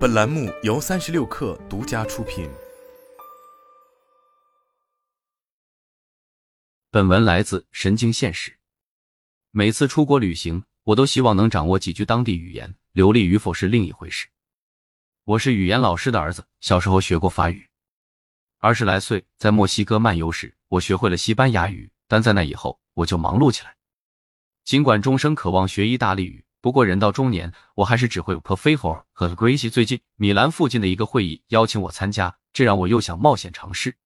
本栏目由三十六氪独家出品。本文来自神经现实。每次出国旅行，我都希望能掌握几句当地语言，流利与否是另一回事。我是语言老师的儿子，小时候学过法语。二十来岁在墨西哥漫游时，我学会了西班牙语，但在那以后我就忙碌起来。尽管终生渴望学意大利语。不过人到中年，我还是只会 perfecto 和 grace。最近米兰附近的一个会议邀请我参加，这让我又想冒险尝试。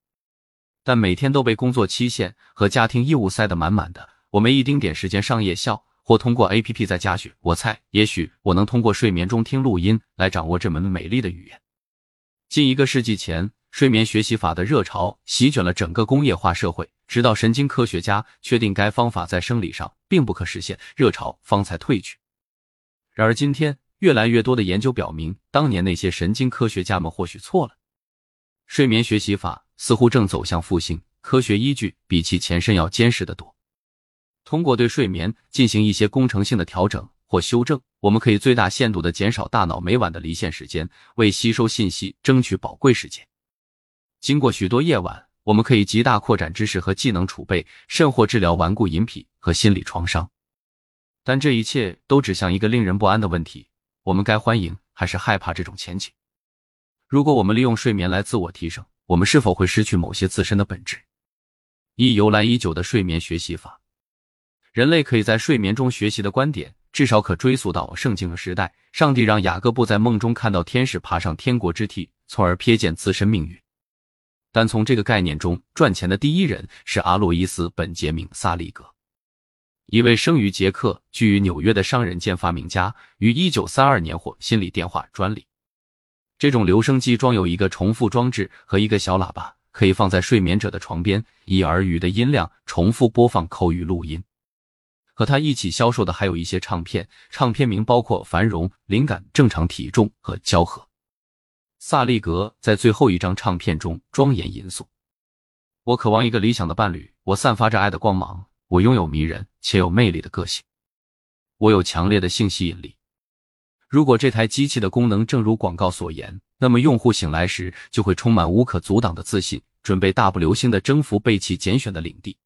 但每天都被工作期限和家庭义务塞得满满的，我没一丁点时间上夜校或通过 A P P 在家学。我猜，也许我能通过睡眠中听录音来掌握这门美丽的语言。近一个世纪前，睡眠学习法的热潮席卷了整个工业化社会，直到神经科学家确定该方法在生理上并不可实现，热潮方才退去。然而，今天越来越多的研究表明，当年那些神经科学家们或许错了。睡眠学习法似乎正走向复兴，科学依据比其前身要坚实得多。通过对睡眠进行一些工程性的调整或修正，我们可以最大限度的减少大脑每晚的离线时间，为吸收信息争取宝贵时间。经过许多夜晚，我们可以极大扩展知识和技能储备，甚或治疗顽固隐癖和心理创伤。但这一切都指向一个令人不安的问题：我们该欢迎还是害怕这种前景？如果我们利用睡眠来自我提升，我们是否会失去某些自身的本质？一由来已久的睡眠学习法，人类可以在睡眠中学习的观点，至少可追溯到圣经的时代。上帝让雅各布在梦中看到天使爬上天国之梯，从而瞥见自身命运。但从这个概念中赚钱的第一人是阿洛伊斯·本杰明·萨利格。一位生于捷克、居于纽约的商人兼发明家，于一九三二年获心理电话专利。这种留声机装有一个重复装置和一个小喇叭，可以放在睡眠者的床边，以耳语的音量重复播放口语录音。和他一起销售的还有一些唱片，唱片名包括《繁荣》《灵感》《正常体重》和《交合》。萨利格在最后一张唱片中庄严严肃：“我渴望一个理想的伴侣，我散发着爱的光芒。”我拥有迷人且有魅力的个性，我有强烈的性吸引力。如果这台机器的功能正如广告所言，那么用户醒来时就会充满无可阻挡的自信，准备大步流星的征服被其拣选的领地。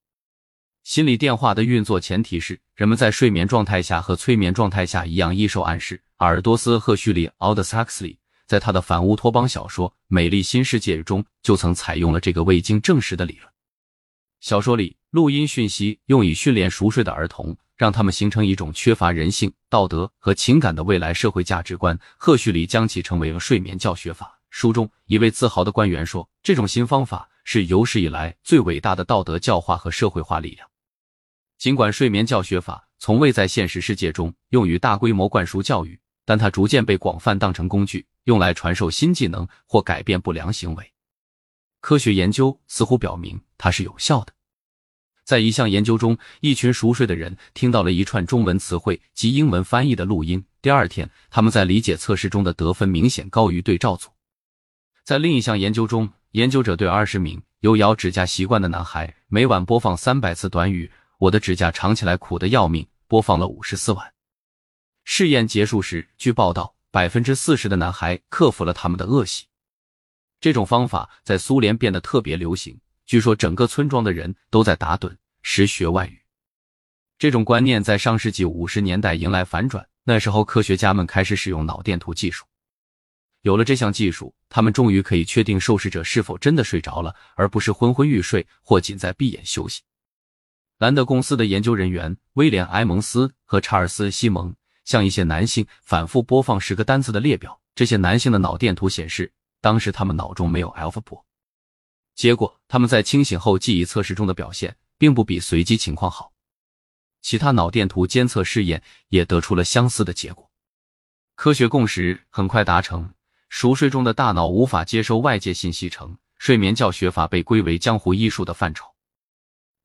心理电话的运作前提是人们在睡眠状态下和催眠状态下一样易受暗示。阿尔多斯·赫胥黎 （Aldous Huxley） 在他的反乌托邦小说《美丽新世界》中就曾采用了这个未经证实的理论。小说里，录音讯息用以训练熟睡的儿童，让他们形成一种缺乏人性、道德和情感的未来社会价值观。赫胥黎将其称为了睡眠教学法。书中一位自豪的官员说：“这种新方法是有史以来最伟大的道德教化和社会化力量。”尽管睡眠教学法从未在现实世界中用于大规模灌输教育，但它逐渐被广泛当成工具，用来传授新技能或改变不良行为。科学研究似乎表明它是有效的。在一项研究中，一群熟睡的人听到了一串中文词汇及英文翻译的录音。第二天，他们在理解测试中的得分明显高于对照组。在另一项研究中，研究者对二十名有咬指甲习惯的男孩每晚播放三百次短语“我的指甲长起来苦得要命”，播放了五十四晚。试验结束时，据报道，百分之四十的男孩克服了他们的恶习。这种方法在苏联变得特别流行，据说整个村庄的人都在打盹时学外语。这种观念在上世纪五十年代迎来反转，那时候科学家们开始使用脑电图技术。有了这项技术，他们终于可以确定受试者是否真的睡着了，而不是昏昏欲睡或仅在闭眼休息。兰德公司的研究人员威廉·埃蒙斯和查尔斯·西蒙向一些男性反复播放十个单词的列表，这些男性的脑电图显示。当时他们脑中没有 alpha 波，结果他们在清醒后记忆测试中的表现并不比随机情况好。其他脑电图监测试验也得出了相似的结果。科学共识很快达成：熟睡中的大脑无法接收外界信息，成睡眠教学法被归为江湖医术的范畴。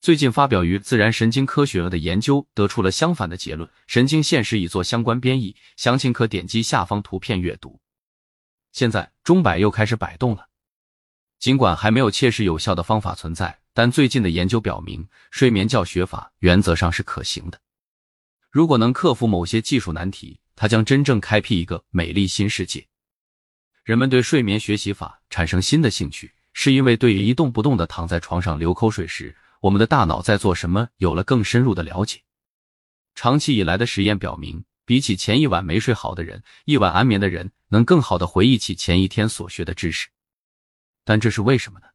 最近发表于《自然神经科学》的研究得出了相反的结论。神经现实已做相关编译，详情可点击下方图片阅读。现在钟摆又开始摆动了。尽管还没有切实有效的方法存在，但最近的研究表明，睡眠教学法原则上是可行的。如果能克服某些技术难题，它将真正开辟一个美丽新世界。人们对睡眠学习法产生新的兴趣，是因为对于一动不动的躺在床上流口水时，我们的大脑在做什么有了更深入的了解。长期以来的实验表明，比起前一晚没睡好的人，一晚安眠的人能更好的回忆起前一天所学的知识。但这是为什么呢？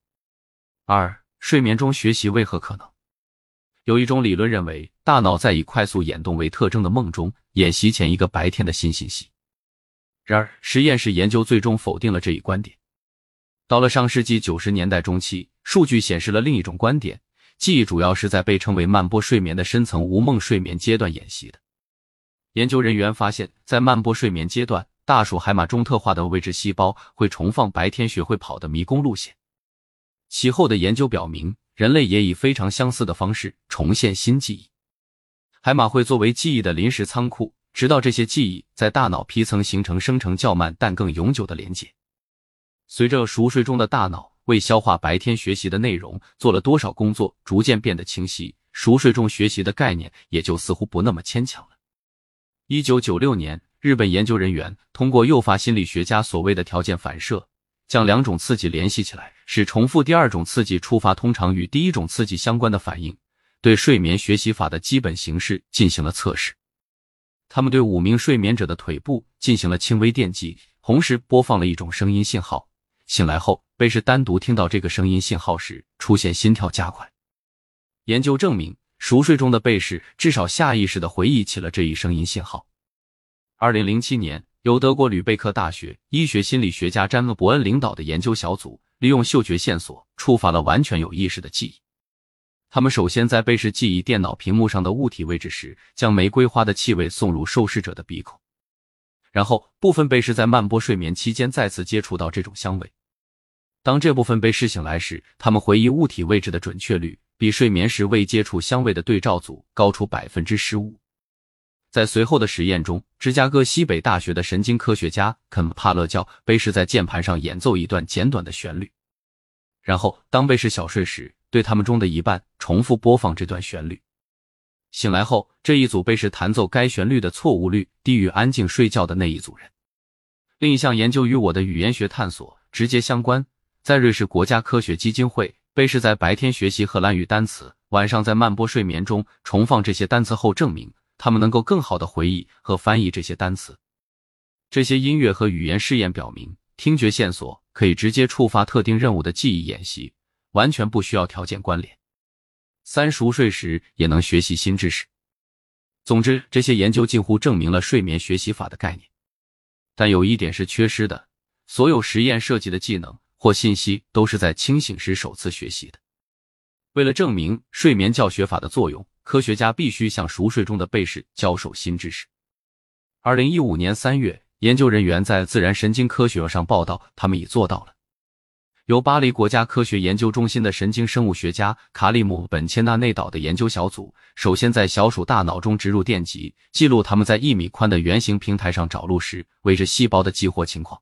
二、睡眠中学习为何可能？有一种理论认为，大脑在以快速眼动为特征的梦中演习前一个白天的新信息。然而，实验室研究最终否定了这一观点。到了上世纪九十年代中期，数据显示了另一种观点：记忆主要是在被称为慢波睡眠的深层无梦睡眠阶段演习的。研究人员发现，在慢波睡眠阶段，大鼠海马中特化的位置细胞会重放白天学会跑的迷宫路线。其后的研究表明，人类也以非常相似的方式重现新记忆。海马会作为记忆的临时仓库。直到这些记忆在大脑皮层形成生成较慢但更永久的连接。随着熟睡中的大脑为消化白天学习的内容做了多少工作逐渐变得清晰，熟睡中学习的概念也就似乎不那么牵强了。一九九六年，日本研究人员通过诱发心理学家所谓的条件反射，将两种刺激联系起来，使重复第二种刺激触发通常与第一种刺激相关的反应，对睡眠学习法的基本形式进行了测试。他们对五名睡眠者的腿部进行了轻微电击，同时播放了一种声音信号。醒来后，被试单独听到这个声音信号时，出现心跳加快。研究证明，熟睡中的被试至少下意识的回忆起了这一声音信号。二零零七年，由德国吕贝克大学医学心理学家詹姆伯恩领导的研究小组，利用嗅觉线索触发了完全有意识的记忆。他们首先在被试记忆电脑屏幕上的物体位置时，将玫瑰花的气味送入受试者的鼻孔，然后部分被试在慢波睡眠期间再次接触到这种香味。当这部分被试醒来时，他们回忆物体位置的准确率比睡眠时未接触香味的对照组高出百分之十五。在随后的实验中，芝加哥西北大学的神经科学家肯帕勒教被试在键盘上演奏一段简短的旋律，然后当被试小睡时。对他们中的一半重复播放这段旋律。醒来后，这一组被试弹奏该旋律的错误率低于安静睡觉的那一组人。另一项研究与我的语言学探索直接相关。在瑞士国家科学基金会，被试在白天学习荷兰语单词，晚上在慢波睡眠中重放这些单词后，证明他们能够更好的回忆和翻译这些单词。这些音乐和语言试验表明，听觉线索可以直接触发特定任务的记忆演习。完全不需要条件关联。三熟睡时也能学习新知识。总之，这些研究近乎证明了睡眠学习法的概念。但有一点是缺失的：所有实验涉及的技能或信息都是在清醒时首次学习的。为了证明睡眠教学法的作用，科学家必须向熟睡中的被试教授新知识。二零一五年三月，研究人员在《自然神经科学》上报道，他们已做到了。由巴黎国家科学研究中心的神经生物学家卡里姆·本切纳内岛的研究小组，首先在小鼠大脑中植入电极，记录他们在一米宽的圆形平台上找路时位置细胞的激活情况。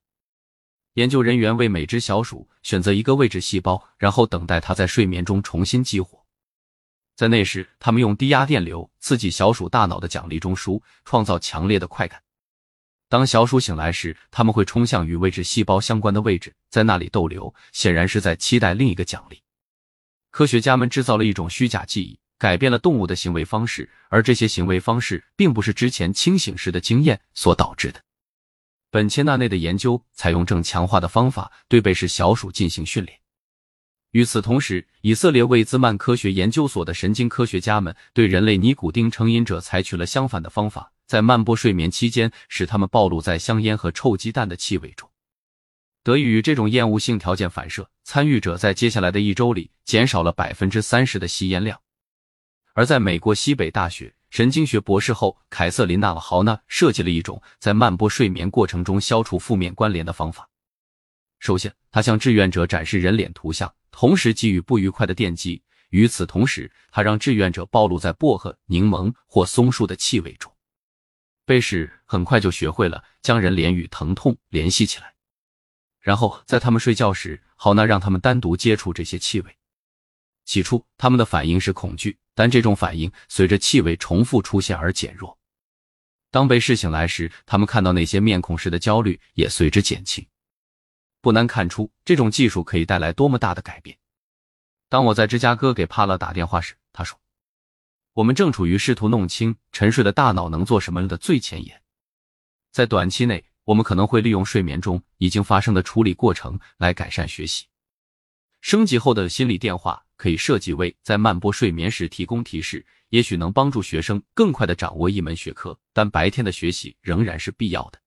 研究人员为每只小鼠选择一个位置细胞，然后等待它在睡眠中重新激活。在那时，他们用低压电流刺激小鼠大脑的奖励中枢，创造强烈的快感。当小鼠醒来时，他们会冲向与位置细胞相关的位置，在那里逗留，显然是在期待另一个奖励。科学家们制造了一种虚假记忆，改变了动物的行为方式，而这些行为方式并不是之前清醒时的经验所导致的。本切纳内的研究采用正强化的方法对被试小鼠进行训练。与此同时，以色列魏兹曼科学研究所的神经科学家们对人类尼古丁成瘾者采取了相反的方法。在慢波睡眠期间，使他们暴露在香烟和臭鸡蛋的气味中。得益于这种厌恶性条件反射，参与者在接下来的一周里减少了百分之三十的吸烟量。而在美国西北大学神经学博士后凯瑟琳娜·豪纳设计了一种在慢波睡眠过程中消除负面关联的方法。首先，他向志愿者展示人脸图像，同时给予不愉快的电击。与此同时，他让志愿者暴露在薄荷、柠檬或松树的气味中。贝氏很快就学会了将人脸与疼痛联系起来，然后在他们睡觉时，好纳让他们单独接触这些气味。起初，他们的反应是恐惧，但这种反应随着气味重复出现而减弱。当被试醒来时，他们看到那些面孔时的焦虑也随之减轻。不难看出这种技术可以带来多么大的改变。当我在芝加哥给帕勒打电话时，他说：“我们正处于试图弄清沉睡的大脑能做什么的最前沿，在短期内，我们可能会利用睡眠中已经发生的处理过程来改善学习。升级后的心理电话可以设计为在慢波睡眠时提供提示，也许能帮助学生更快的掌握一门学科，但白天的学习仍然是必要的。”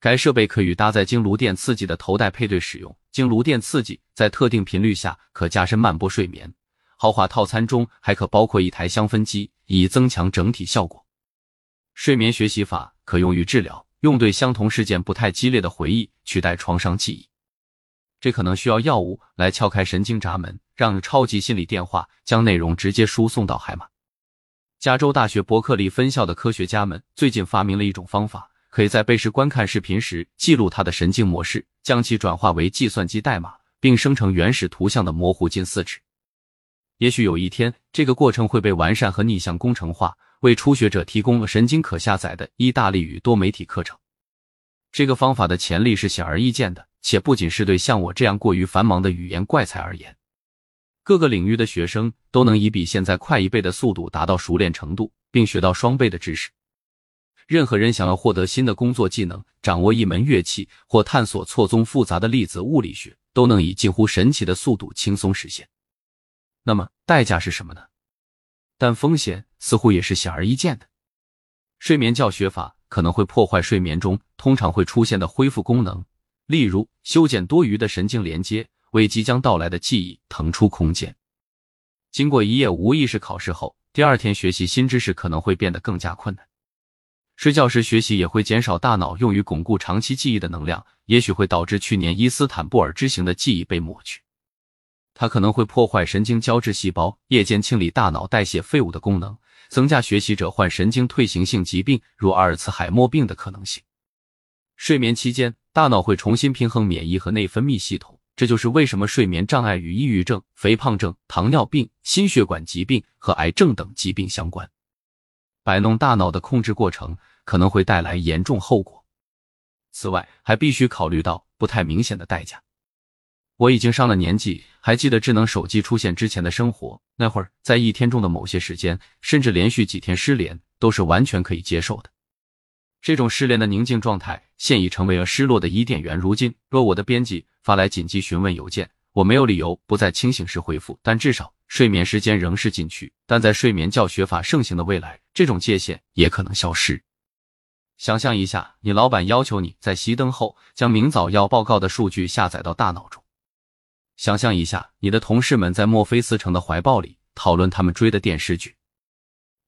该设备可与搭载经颅电刺激的头戴配对使用，经颅电刺激在特定频率下可加深慢波睡眠。豪华套餐中还可包括一台香氛机，以增强整体效果。睡眠学习法可用于治疗，用对相同事件不太激烈的回忆取代创伤记忆。这可能需要药物来撬开神经闸门，让超级心理电话将内容直接输送到海马。加州大学伯克利分校的科学家们最近发明了一种方法。可以在被试观看视频时记录它的神经模式，将其转化为计算机代码，并生成原始图像的模糊近似值。也许有一天，这个过程会被完善和逆向工程化，为初学者提供了神经可下载的意大利语多媒体课程。这个方法的潜力是显而易见的，且不仅是对像我这样过于繁忙的语言怪才而言，各个领域的学生都能以比现在快一倍的速度达到熟练程度，并学到双倍的知识。任何人想要获得新的工作技能、掌握一门乐器或探索错综复杂的粒子物理学，都能以近乎神奇的速度轻松实现。那么代价是什么呢？但风险似乎也是显而易见的。睡眠教学法可能会破坏睡眠中通常会出现的恢复功能，例如修剪多余的神经连接，为即将到来的记忆腾出空间。经过一夜无意识考试后，第二天学习新知识可能会变得更加困难。睡觉时学习也会减少大脑用于巩固长期记忆的能量，也许会导致去年伊斯坦布尔之行的记忆被抹去。它可能会破坏神经胶质细胞夜间清理大脑代谢废物的功能，增加学习者患神经退行性疾病如阿尔茨海默病的可能性。睡眠期间，大脑会重新平衡免疫和内分泌系统，这就是为什么睡眠障碍与抑郁症、肥胖症、糖尿病、心血管疾病和癌症等疾病相关。摆弄大脑的控制过程可能会带来严重后果。此外，还必须考虑到不太明显的代价。我已经上了年纪，还记得智能手机出现之前的生活。那会儿，在一天中的某些时间，甚至连续几天失联，都是完全可以接受的。这种失联的宁静状态，现已成为了失落的伊甸园。如今，若我的编辑发来紧急询问邮件，我没有理由不在清醒时回复，但至少。睡眠时间仍是禁区，但在睡眠教学法盛行的未来，这种界限也可能消失。想象一下，你老板要求你在熄灯后将明早要报告的数据下载到大脑中。想象一下，你的同事们在墨菲斯城的怀抱里讨论他们追的电视剧。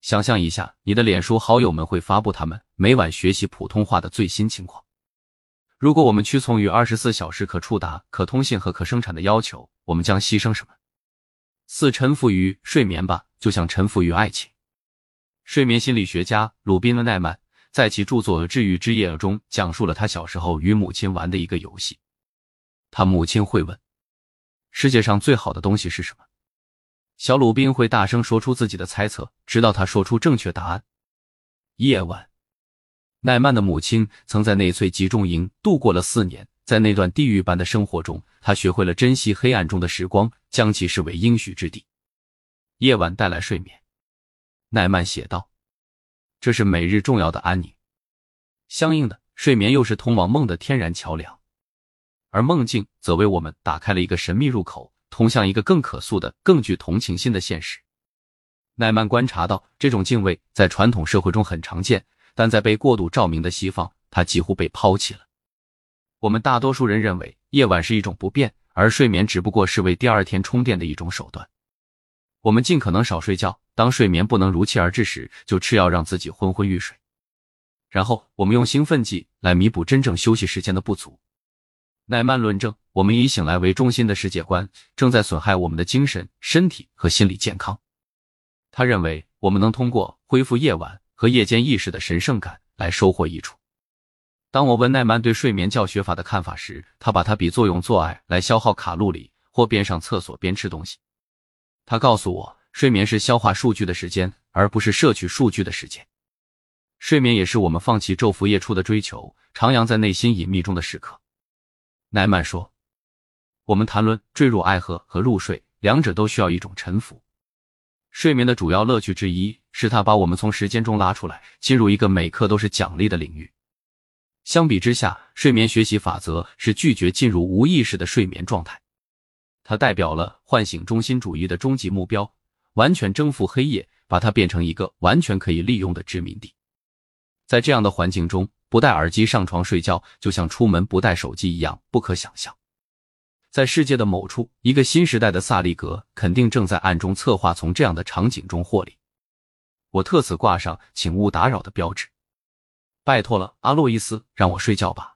想象一下，你的脸书好友们会发布他们每晚学习普通话的最新情况。如果我们屈从于二十四小时可触达、可通信和可生产的要求，我们将牺牲什么？似臣服于睡眠吧，就像臣服于爱情。睡眠心理学家鲁宾的·奈曼在其著作《治愈之夜》中讲述了他小时候与母亲玩的一个游戏。他母亲会问：“世界上最好的东西是什么？”小鲁宾会大声说出自己的猜测，直到他说出正确答案。夜晚，奈曼的母亲曾在内粹集中营度过了四年。在那段地狱般的生活中，他学会了珍惜黑暗中的时光，将其视为应许之地。夜晚带来睡眠，奈曼写道：“这是每日重要的安宁。相应的，睡眠又是通往梦的天然桥梁，而梦境则为我们打开了一个神秘入口，通向一个更可塑的、更具同情心的现实。”奈曼观察到，这种敬畏在传统社会中很常见，但在被过度照明的西方，它几乎被抛弃了。我们大多数人认为夜晚是一种不便，而睡眠只不过是为第二天充电的一种手段。我们尽可能少睡觉，当睡眠不能如期而至时，就吃药让自己昏昏欲睡。然后我们用兴奋剂来弥补真正休息时间的不足。奈曼论证，我们以醒来为中心的世界观正在损害我们的精神、身体和心理健康。他认为，我们能通过恢复夜晚和夜间意识的神圣感来收获益处。当我问奈曼对睡眠教学法的看法时，他把它比作用做爱来消耗卡路里，或边上厕所边吃东西。他告诉我，睡眠是消化数据的时间，而不是摄取数据的时间。睡眠也是我们放弃昼伏夜出的追求，徜徉在内心隐秘中的时刻。奈曼说：“我们谈论坠入爱河和入睡，两者都需要一种沉浮。睡眠的主要乐趣之一是它把我们从时间中拉出来，进入一个每刻都是奖励的领域。相比之下，睡眠学习法则是拒绝进入无意识的睡眠状态。它代表了唤醒中心主义的终极目标，完全征服黑夜，把它变成一个完全可以利用的殖民地。在这样的环境中。”不戴耳机上床睡觉，就像出门不带手机一样不可想象。在世界的某处，一个新时代的萨利格肯定正在暗中策划从这样的场景中获利。我特此挂上“请勿打扰”的标志。拜托了，阿洛伊斯，让我睡觉吧。